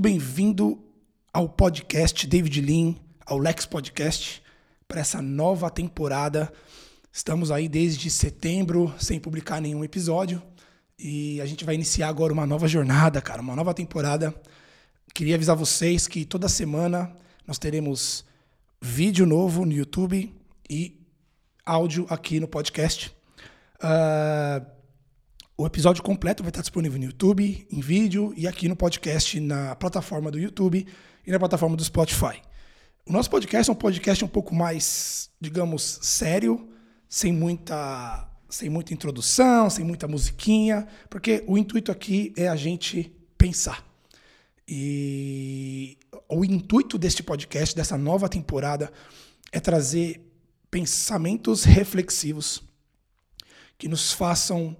muito bem-vindo ao podcast David Lean, ao Lex Podcast, para essa nova temporada. Estamos aí desde setembro sem publicar nenhum episódio e a gente vai iniciar agora uma nova jornada, cara, uma nova temporada. Queria avisar vocês que toda semana nós teremos vídeo novo no YouTube e áudio aqui no podcast. Uh, o episódio completo vai estar disponível no YouTube, em vídeo e aqui no podcast na plataforma do YouTube e na plataforma do Spotify. O nosso podcast é um podcast um pouco mais, digamos, sério, sem muita, sem muita introdução, sem muita musiquinha, porque o intuito aqui é a gente pensar. E o intuito deste podcast, dessa nova temporada, é trazer pensamentos reflexivos que nos façam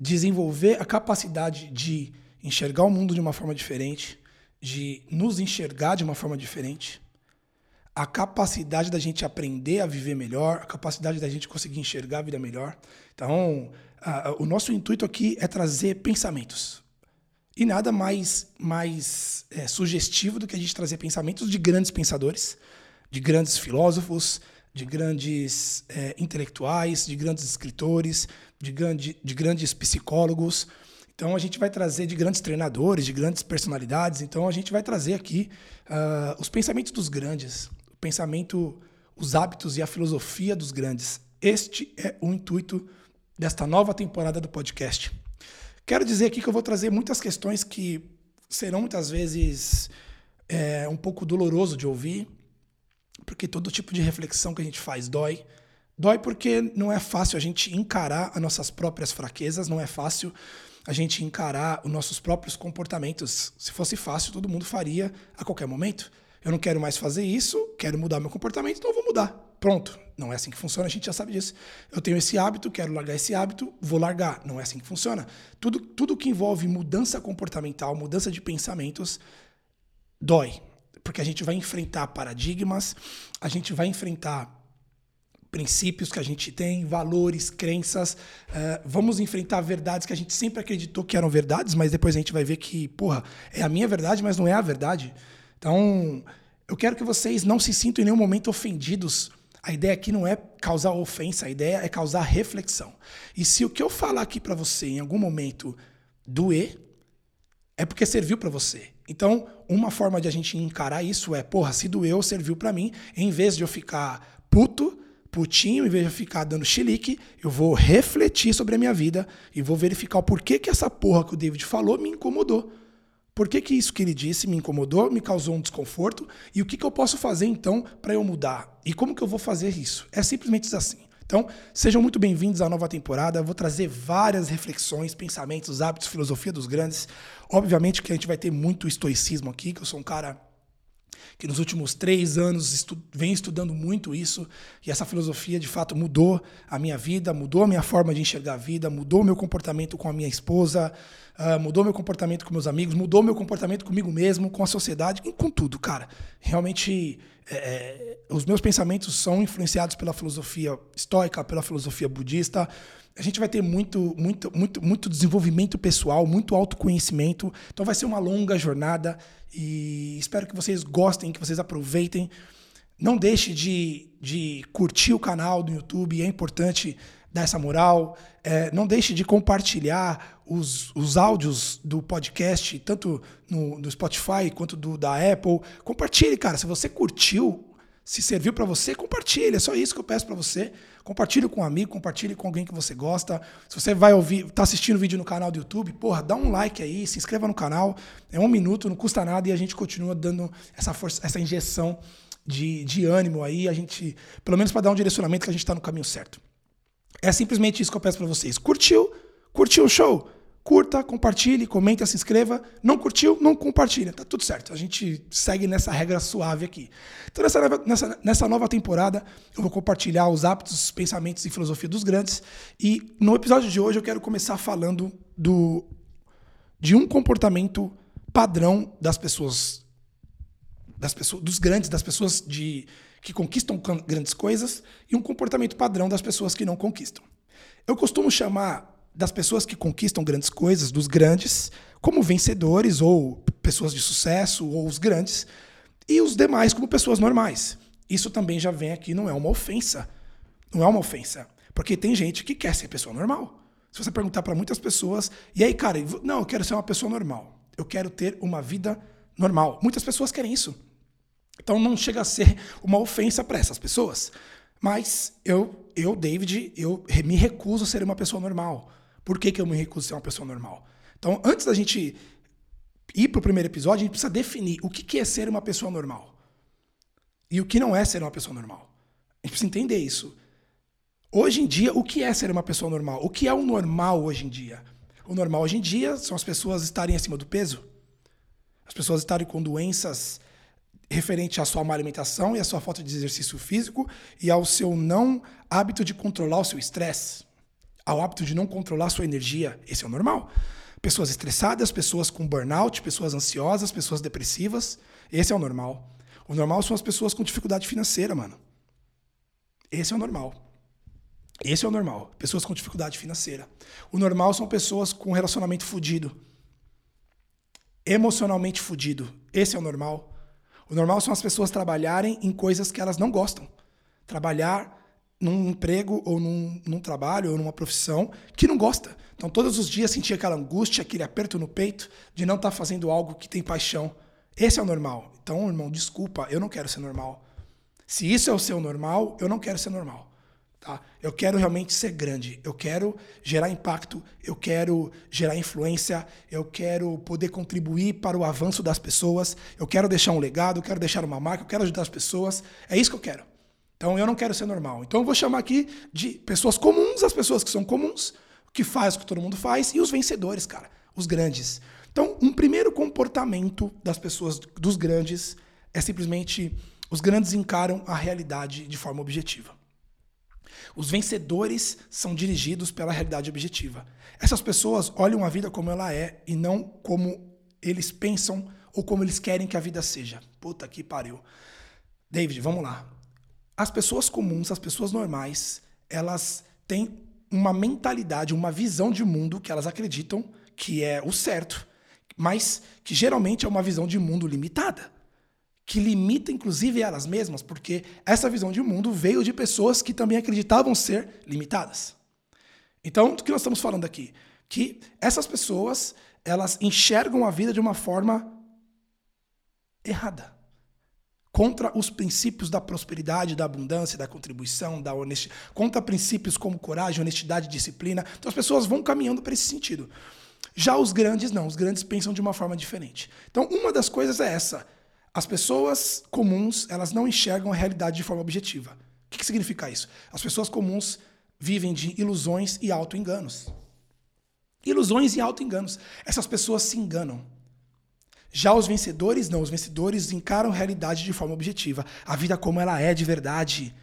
desenvolver a capacidade de enxergar o mundo de uma forma diferente, de nos enxergar de uma forma diferente, a capacidade da gente aprender a viver melhor, a capacidade da gente conseguir enxergar a vida melhor. Então, a, o nosso intuito aqui é trazer pensamentos. E nada mais, mais é, sugestivo do que a gente trazer pensamentos de grandes pensadores, de grandes filósofos, de grandes é, intelectuais, de grandes escritores, de, grande, de grandes psicólogos. Então a gente vai trazer de grandes treinadores, de grandes personalidades. Então a gente vai trazer aqui uh, os pensamentos dos grandes, o pensamento, os hábitos e a filosofia dos grandes. Este é o intuito desta nova temporada do podcast. Quero dizer aqui que eu vou trazer muitas questões que serão muitas vezes é, um pouco doloroso de ouvir, porque todo tipo de reflexão que a gente faz dói. Dói porque não é fácil a gente encarar as nossas próprias fraquezas, não é fácil a gente encarar os nossos próprios comportamentos. Se fosse fácil, todo mundo faria a qualquer momento. Eu não quero mais fazer isso, quero mudar meu comportamento, então eu vou mudar. Pronto. Não é assim que funciona, a gente já sabe disso. Eu tenho esse hábito, quero largar esse hábito, vou largar. Não é assim que funciona. Tudo, tudo que envolve mudança comportamental, mudança de pensamentos, dói porque a gente vai enfrentar paradigmas, a gente vai enfrentar princípios que a gente tem, valores, crenças. Uh, vamos enfrentar verdades que a gente sempre acreditou que eram verdades, mas depois a gente vai ver que, porra, é a minha verdade, mas não é a verdade. Então, eu quero que vocês não se sintam em nenhum momento ofendidos. A ideia aqui não é causar ofensa, a ideia é causar reflexão. E se o que eu falar aqui para você em algum momento doer, é porque serviu para você. Então, uma forma de a gente encarar isso é, porra, se doeu, serviu para mim, em vez de eu ficar puto, putinho, em vez de eu ficar dando chilique, eu vou refletir sobre a minha vida e vou verificar o porquê que essa porra que o David falou me incomodou. Por que, que isso que ele disse me incomodou, me causou um desconforto e o que, que eu posso fazer então para eu mudar? E como que eu vou fazer isso? É simplesmente assim. Então, sejam muito bem-vindos à nova temporada. Eu vou trazer várias reflexões, pensamentos, hábitos, filosofia dos grandes. Obviamente que a gente vai ter muito estoicismo aqui, que eu sou um cara que nos últimos três anos estu vem estudando muito isso, e essa filosofia de fato mudou a minha vida, mudou a minha forma de enxergar a vida, mudou meu comportamento com a minha esposa, uh, mudou meu comportamento com meus amigos, mudou meu comportamento comigo mesmo, com a sociedade, com tudo, cara. Realmente é, é, os meus pensamentos são influenciados pela filosofia estoica, pela filosofia budista. A gente vai ter muito, muito, muito, muito desenvolvimento pessoal, muito autoconhecimento. Então vai ser uma longa jornada e espero que vocês gostem, que vocês aproveitem. Não deixe de, de curtir o canal do YouTube, é importante dar essa moral. É, não deixe de compartilhar os, os áudios do podcast, tanto no, no Spotify quanto do, da Apple. Compartilhe, cara. Se você curtiu, se serviu para você, compartilhe. É só isso que eu peço para você. Compartilhe com um amigo, compartilhe com alguém que você gosta. Se você vai ouvir, tá assistindo o vídeo no canal do YouTube, porra, dá um like aí, se inscreva no canal. É um minuto, não custa nada e a gente continua dando essa força, essa injeção de, de ânimo aí, a gente, pelo menos para dar um direcionamento que a gente está no caminho certo. É simplesmente isso que eu peço para vocês. Curtiu? Curtiu o show? Curta, compartilhe, comenta, se inscreva. Não curtiu? Não compartilha. Tá tudo certo. A gente segue nessa regra suave aqui. Então, nessa, nessa, nessa nova temporada, eu vou compartilhar os hábitos, pensamentos e filosofia dos grandes. E no episódio de hoje, eu quero começar falando do, de um comportamento padrão das pessoas, das pessoas, dos grandes, das pessoas de que conquistam grandes coisas e um comportamento padrão das pessoas que não conquistam. Eu costumo chamar das pessoas que conquistam grandes coisas, dos grandes, como vencedores ou pessoas de sucesso ou os grandes e os demais como pessoas normais. Isso também já vem aqui, não é uma ofensa. Não é uma ofensa. Porque tem gente que quer ser pessoa normal. Se você perguntar para muitas pessoas, e aí, cara, não, eu quero ser uma pessoa normal. Eu quero ter uma vida normal. Muitas pessoas querem isso. Então não chega a ser uma ofensa para essas pessoas. Mas eu, eu, David, eu me recuso a ser uma pessoa normal. Por que, que eu me recuso a ser uma pessoa normal? Então, antes da gente ir para o primeiro episódio, a gente precisa definir o que, que é ser uma pessoa normal. E o que não é ser uma pessoa normal. A gente precisa entender isso. Hoje em dia, o que é ser uma pessoa normal? O que é o normal hoje em dia? O normal hoje em dia são as pessoas estarem acima do peso, as pessoas estarem com doenças referente à sua má alimentação e à sua falta de exercício físico e ao seu não hábito de controlar o seu estresse, ao hábito de não controlar sua energia. Esse é o normal. Pessoas estressadas, pessoas com burnout, pessoas ansiosas, pessoas depressivas. Esse é o normal. O normal são as pessoas com dificuldade financeira, mano. Esse é o normal. Esse é o normal. Pessoas com dificuldade financeira. O normal são pessoas com relacionamento fudido. Emocionalmente fudido. Esse é o normal. O normal são as pessoas trabalharem em coisas que elas não gostam. Trabalhar num emprego ou num, num, trabalho ou numa profissão que não gosta. Então, todos os dias sentir aquela angústia, aquele aperto no peito de não estar tá fazendo algo que tem paixão. Esse é o normal. Então, irmão, desculpa, eu não quero ser normal. Se isso é o seu normal, eu não quero ser normal. Tá? Eu quero realmente ser grande. Eu quero gerar impacto. Eu quero gerar influência. Eu quero poder contribuir para o avanço das pessoas. Eu quero deixar um legado. Eu quero deixar uma marca. Eu quero ajudar as pessoas. É isso que eu quero. Então eu não quero ser normal. Então eu vou chamar aqui de pessoas comuns, as pessoas que são comuns, que faz o que todo mundo faz, e os vencedores, cara, os grandes. Então, um primeiro comportamento das pessoas, dos grandes, é simplesmente os grandes encaram a realidade de forma objetiva. Os vencedores são dirigidos pela realidade objetiva. Essas pessoas olham a vida como ela é e não como eles pensam ou como eles querem que a vida seja. Puta que pariu. David, vamos lá. As pessoas comuns, as pessoas normais, elas têm uma mentalidade, uma visão de mundo que elas acreditam que é o certo, mas que geralmente é uma visão de mundo limitada, que limita inclusive elas mesmas, porque essa visão de mundo veio de pessoas que também acreditavam ser limitadas. Então, do que nós estamos falando aqui? Que essas pessoas, elas enxergam a vida de uma forma errada contra os princípios da prosperidade, da abundância, da contribuição, da honestidade, contra princípios como coragem, honestidade, disciplina. Então as pessoas vão caminhando para esse sentido. Já os grandes não, os grandes pensam de uma forma diferente. Então uma das coisas é essa: as pessoas comuns elas não enxergam a realidade de forma objetiva. O que, que significa isso? As pessoas comuns vivem de ilusões e auto-enganos. Ilusões e auto-enganos. Essas pessoas se enganam. Já os vencedores, não. Os vencedores encaram a realidade de forma objetiva. A vida como ela é de verdade.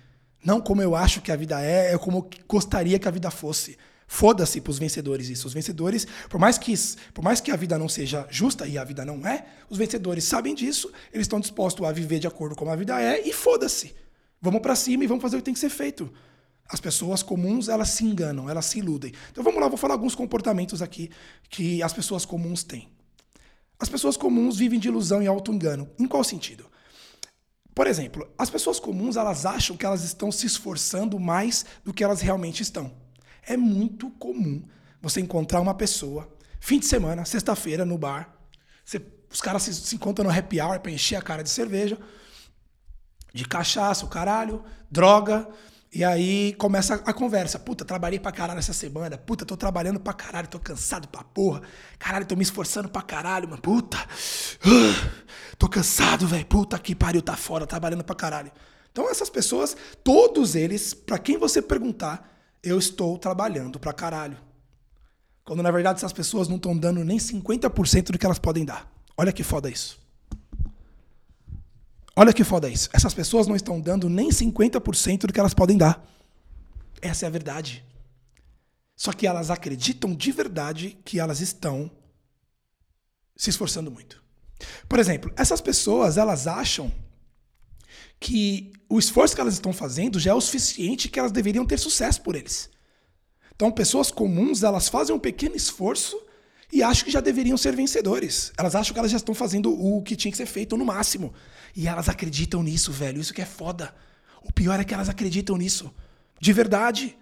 Não como eu acho que a vida é, é como eu gostaria que a vida fosse. Foda-se para os vencedores isso. Os vencedores, por mais, que, por mais que a vida não seja justa, e a vida não é, os vencedores sabem disso, eles estão dispostos a viver de acordo com como a vida é, e foda-se. Vamos para cima e vamos fazer o que tem que ser feito. As pessoas comuns, elas se enganam, elas se iludem. Então vamos lá, vou falar alguns comportamentos aqui que as pessoas comuns têm. As pessoas comuns vivem de ilusão e auto-engano. Em qual sentido? Por exemplo, as pessoas comuns elas acham que elas estão se esforçando mais do que elas realmente estão. É muito comum você encontrar uma pessoa, fim de semana, sexta-feira, no bar, você, os caras se, se encontram no happy hour para encher a cara de cerveja, de cachaça, o caralho, droga, e aí começa a conversa. Puta, trabalhei pra caralho essa semana. Puta, tô trabalhando pra caralho, tô cansado pra porra. Caralho, tô me esforçando pra caralho, mano. Puta. Uh, tô cansado, velho. Puta que pariu, tá fora, trabalhando pra caralho. Então essas pessoas, todos eles, para quem você perguntar, eu estou trabalhando pra caralho. Quando na verdade essas pessoas não estão dando nem 50% do que elas podem dar. Olha que foda isso. Olha que foda isso. Essas pessoas não estão dando nem 50% do que elas podem dar. Essa é a verdade. Só que elas acreditam de verdade que elas estão se esforçando muito. Por exemplo, essas pessoas, elas acham que o esforço que elas estão fazendo já é o suficiente que elas deveriam ter sucesso por eles. Então, pessoas comuns, elas fazem um pequeno esforço e acham que já deveriam ser vencedores. Elas acham que elas já estão fazendo o que tinha que ser feito no máximo. E elas acreditam nisso, velho. Isso que é foda. O pior é que elas acreditam nisso. De verdade.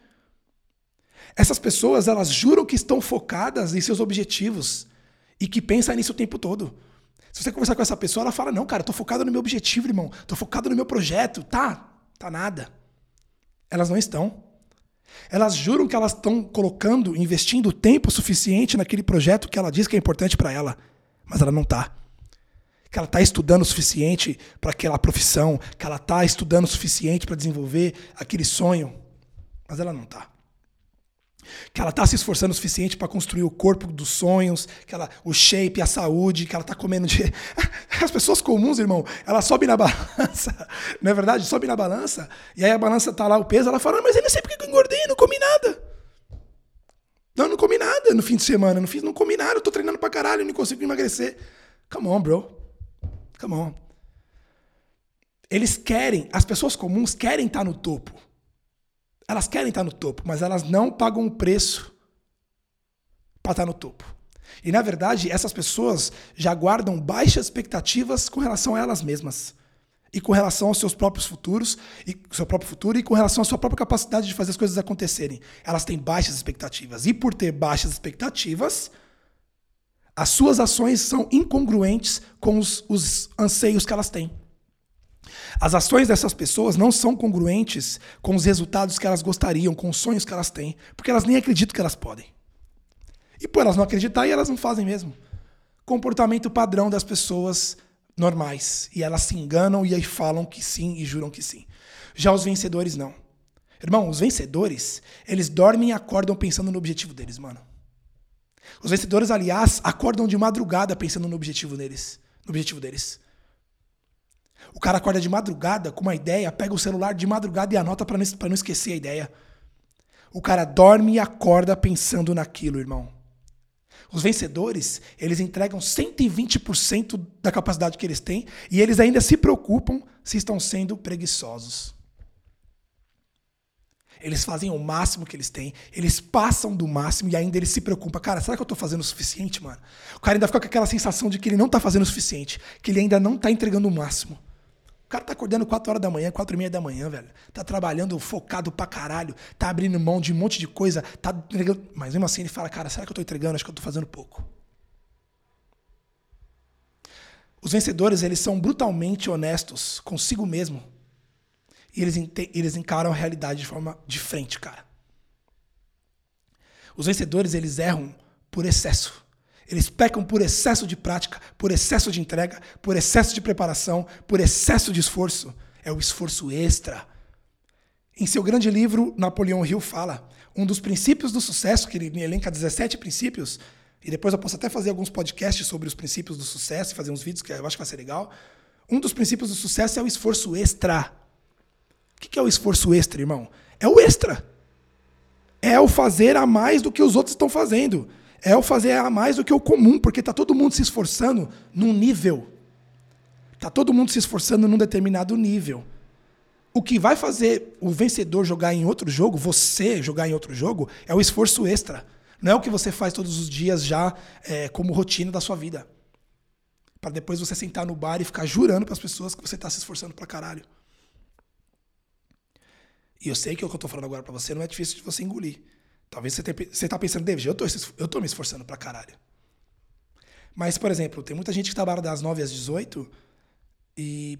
Essas pessoas, elas juram que estão focadas em seus objetivos e que pensam nisso o tempo todo. Se você conversar com essa pessoa, ela fala: Não, cara, tô focado no meu objetivo, irmão. Tô focado no meu projeto. Tá, tá nada. Elas não estão. Elas juram que elas estão colocando, investindo tempo suficiente naquele projeto que ela diz que é importante para ela, mas ela não tá. Que ela está estudando o suficiente para aquela profissão, que ela está estudando o suficiente para desenvolver aquele sonho, mas ela não está que ela está se esforçando o suficiente para construir o corpo dos sonhos, que ela, o shape, a saúde, que ela está comendo de... As pessoas comuns, irmão, ela sobe na balança, não é verdade? Sobe na balança, e aí a balança tá lá o peso, ela fala, mas eu não sei porque eu engordei, não comi nada. Não, não comi nada no fim de semana, não, fiz, não comi nada, eu tô treinando pra caralho, não consigo emagrecer. Come on, bro. Come on. Eles querem, as pessoas comuns querem estar tá no topo. Elas querem estar no topo, mas elas não pagam o preço para estar no topo. E na verdade, essas pessoas já guardam baixas expectativas com relação a elas mesmas. E com relação aos seus próprios futuros, e seu próprio futuro, e com relação à sua própria capacidade de fazer as coisas acontecerem. Elas têm baixas expectativas. E por ter baixas expectativas, as suas ações são incongruentes com os, os anseios que elas têm. As ações dessas pessoas não são congruentes com os resultados que elas gostariam, com os sonhos que elas têm, porque elas nem acreditam que elas podem. E por elas não acreditarem, elas não fazem mesmo. Comportamento padrão das pessoas normais. E elas se enganam e aí falam que sim e juram que sim. Já os vencedores não. Irmão, os vencedores, eles dormem e acordam pensando no objetivo deles, mano. Os vencedores, aliás, acordam de madrugada pensando no objetivo deles, no objetivo deles. O cara acorda de madrugada com uma ideia, pega o celular de madrugada e anota para não, esquecer a ideia. O cara dorme e acorda pensando naquilo, irmão. Os vencedores, eles entregam 120% da capacidade que eles têm e eles ainda se preocupam se estão sendo preguiçosos. Eles fazem o máximo que eles têm, eles passam do máximo e ainda eles se preocupam. Cara, será que eu estou fazendo o suficiente, mano? O cara ainda fica com aquela sensação de que ele não está fazendo o suficiente, que ele ainda não está entregando o máximo. O cara tá acordando 4 horas da manhã, 4 e meia da manhã, velho. Tá trabalhando focado pra caralho. Tá abrindo mão de um monte de coisa. Tá entregando. Mas mesmo assim ele fala, cara, será que eu tô entregando? Acho que eu tô fazendo pouco. Os vencedores, eles são brutalmente honestos consigo mesmo. E eles, eles encaram a realidade de forma de frente, cara. Os vencedores, eles erram por excesso. Eles pecam por excesso de prática, por excesso de entrega, por excesso de preparação, por excesso de esforço. É o esforço extra. Em seu grande livro, Napoleão Hill fala: um dos princípios do sucesso, que ele elenca 17 princípios, e depois eu posso até fazer alguns podcasts sobre os princípios do sucesso, fazer uns vídeos que eu acho que vai ser legal. Um dos princípios do sucesso é o esforço extra. O que é o esforço extra, irmão? É o extra. É o fazer a mais do que os outros estão fazendo é o fazer a mais do que o comum, porque está todo mundo se esforçando num nível. Está todo mundo se esforçando num determinado nível. O que vai fazer o vencedor jogar em outro jogo, você jogar em outro jogo, é o esforço extra. Não é o que você faz todos os dias já é, como rotina da sua vida. Para depois você sentar no bar e ficar jurando para as pessoas que você está se esforçando para caralho. E eu sei que o que eu estou falando agora para você não é difícil de você engolir. Talvez você, tenha, você tá pensando, David, eu tô, eu tô me esforçando pra caralho. Mas, por exemplo, tem muita gente que trabalha das 9 às 18 e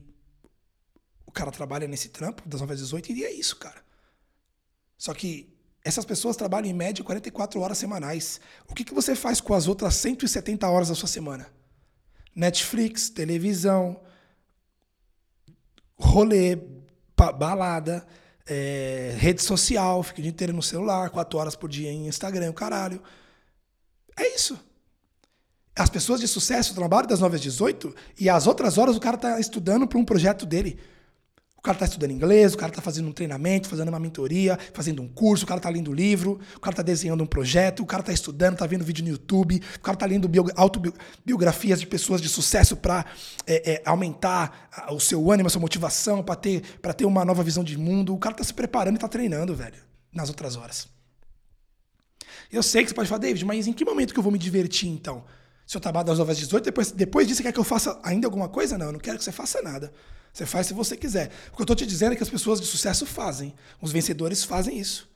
o cara trabalha nesse trampo das 9 às 18 e é isso, cara. Só que essas pessoas trabalham em média 44 horas semanais. O que, que você faz com as outras 170 horas da sua semana? Netflix, televisão, rolê, balada, é, rede social, fica o dia inteiro no celular, quatro horas por dia em Instagram, o caralho. É isso. As pessoas de sucesso trabalham das 9 às 18 e as outras horas o cara está estudando para um projeto dele cara está estudando inglês, o cara está fazendo um treinamento, fazendo uma mentoria, fazendo um curso, o cara está lendo livro, o cara está desenhando um projeto, o cara está estudando, está vendo vídeo no YouTube, o cara está lendo autobiografias de pessoas de sucesso para é, é, aumentar o seu ânimo, a sua motivação, para ter, ter uma nova visão de mundo. O cara está se preparando e está treinando, velho, nas outras horas. Eu sei que você pode falar, David, mas em que momento que eu vou me divertir então? Se eu trabalho das 9 às 18, depois, depois disso, você quer que eu faça ainda alguma coisa? Não, eu não quero que você faça nada. Você faz se você quiser. O que eu estou te dizendo é que as pessoas de sucesso fazem. Os vencedores fazem isso.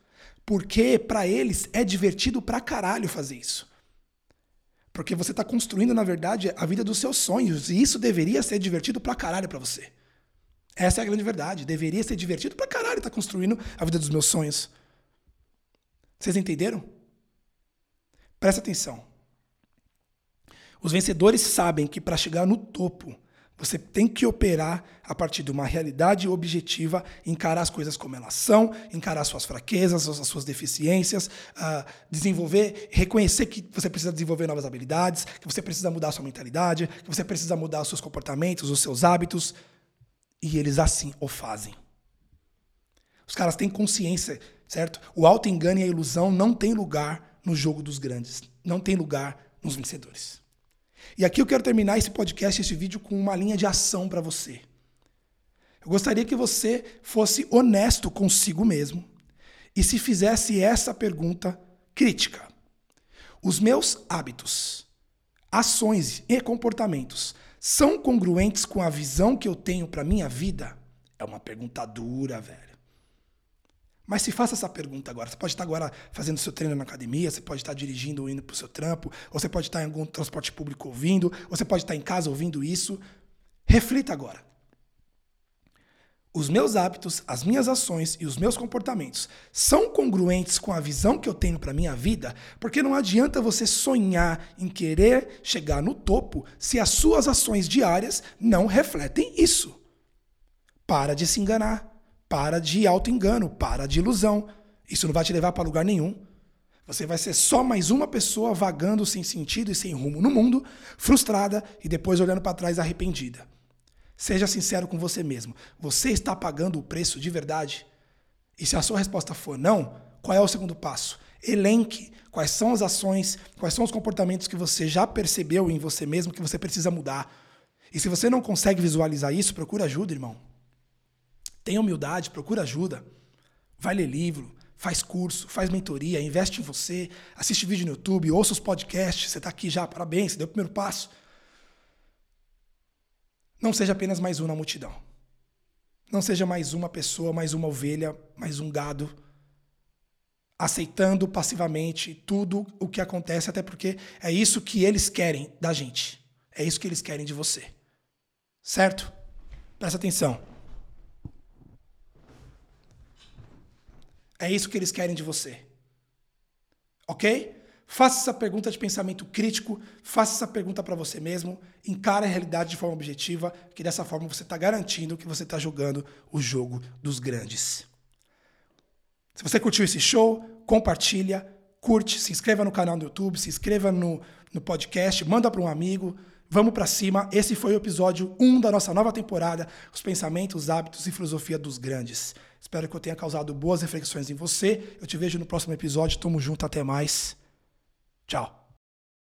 Porque para eles é divertido pra caralho fazer isso. Porque você está construindo, na verdade, a vida dos seus sonhos. E isso deveria ser divertido pra caralho pra você. Essa é a grande verdade. Deveria ser divertido pra caralho estar tá construindo a vida dos meus sonhos. Vocês entenderam? Presta atenção. Os vencedores sabem que para chegar no topo, você tem que operar a partir de uma realidade objetiva, encarar as coisas como elas são, encarar suas fraquezas, as suas deficiências, uh, desenvolver, reconhecer que você precisa desenvolver novas habilidades, que você precisa mudar sua mentalidade, que você precisa mudar os seus comportamentos, os seus hábitos. E eles assim o fazem. Os caras têm consciência, certo? O auto-engano e a ilusão não tem lugar no jogo dos grandes, não tem lugar nos vencedores. E aqui eu quero terminar esse podcast, esse vídeo, com uma linha de ação para você. Eu gostaria que você fosse honesto consigo mesmo e se fizesse essa pergunta crítica: Os meus hábitos, ações e comportamentos são congruentes com a visão que eu tenho para minha vida? É uma pergunta dura, velho. Mas se faça essa pergunta agora. Você pode estar agora fazendo seu treino na academia, você pode estar dirigindo, indo para o seu trampo, ou você pode estar em algum transporte público ouvindo, ou você pode estar em casa ouvindo isso. Reflita agora. Os meus hábitos, as minhas ações e os meus comportamentos são congruentes com a visão que eu tenho para minha vida? Porque não adianta você sonhar em querer chegar no topo se as suas ações diárias não refletem isso. Para de se enganar. Para de auto-engano, para de ilusão. Isso não vai te levar para lugar nenhum. Você vai ser só mais uma pessoa vagando sem sentido e sem rumo no mundo, frustrada e depois olhando para trás arrependida. Seja sincero com você mesmo. Você está pagando o preço de verdade? E se a sua resposta for não, qual é o segundo passo? Elenque quais são as ações, quais são os comportamentos que você já percebeu em você mesmo que você precisa mudar. E se você não consegue visualizar isso, procura ajuda, irmão. Tenha humildade, procura ajuda. Vai ler livro, faz curso, faz mentoria, investe em você, assiste vídeo no YouTube, ouça os podcasts. Você está aqui já, parabéns, você deu o primeiro passo. Não seja apenas mais um na multidão. Não seja mais uma pessoa, mais uma ovelha, mais um gado, aceitando passivamente tudo o que acontece, até porque é isso que eles querem da gente. É isso que eles querem de você. Certo? Presta atenção. É isso que eles querem de você. Ok? Faça essa pergunta de pensamento crítico, faça essa pergunta para você mesmo, encare a realidade de forma objetiva, que dessa forma você está garantindo que você está jogando o jogo dos grandes. Se você curtiu esse show, compartilha, curte, se inscreva no canal do YouTube, se inscreva no, no podcast, manda para um amigo. Vamos para cima. Esse foi o episódio 1 da nossa nova temporada, os pensamentos, hábitos e filosofia dos grandes. Espero que eu tenha causado boas reflexões em você. Eu te vejo no próximo episódio. Tamo junto, até mais. Tchau.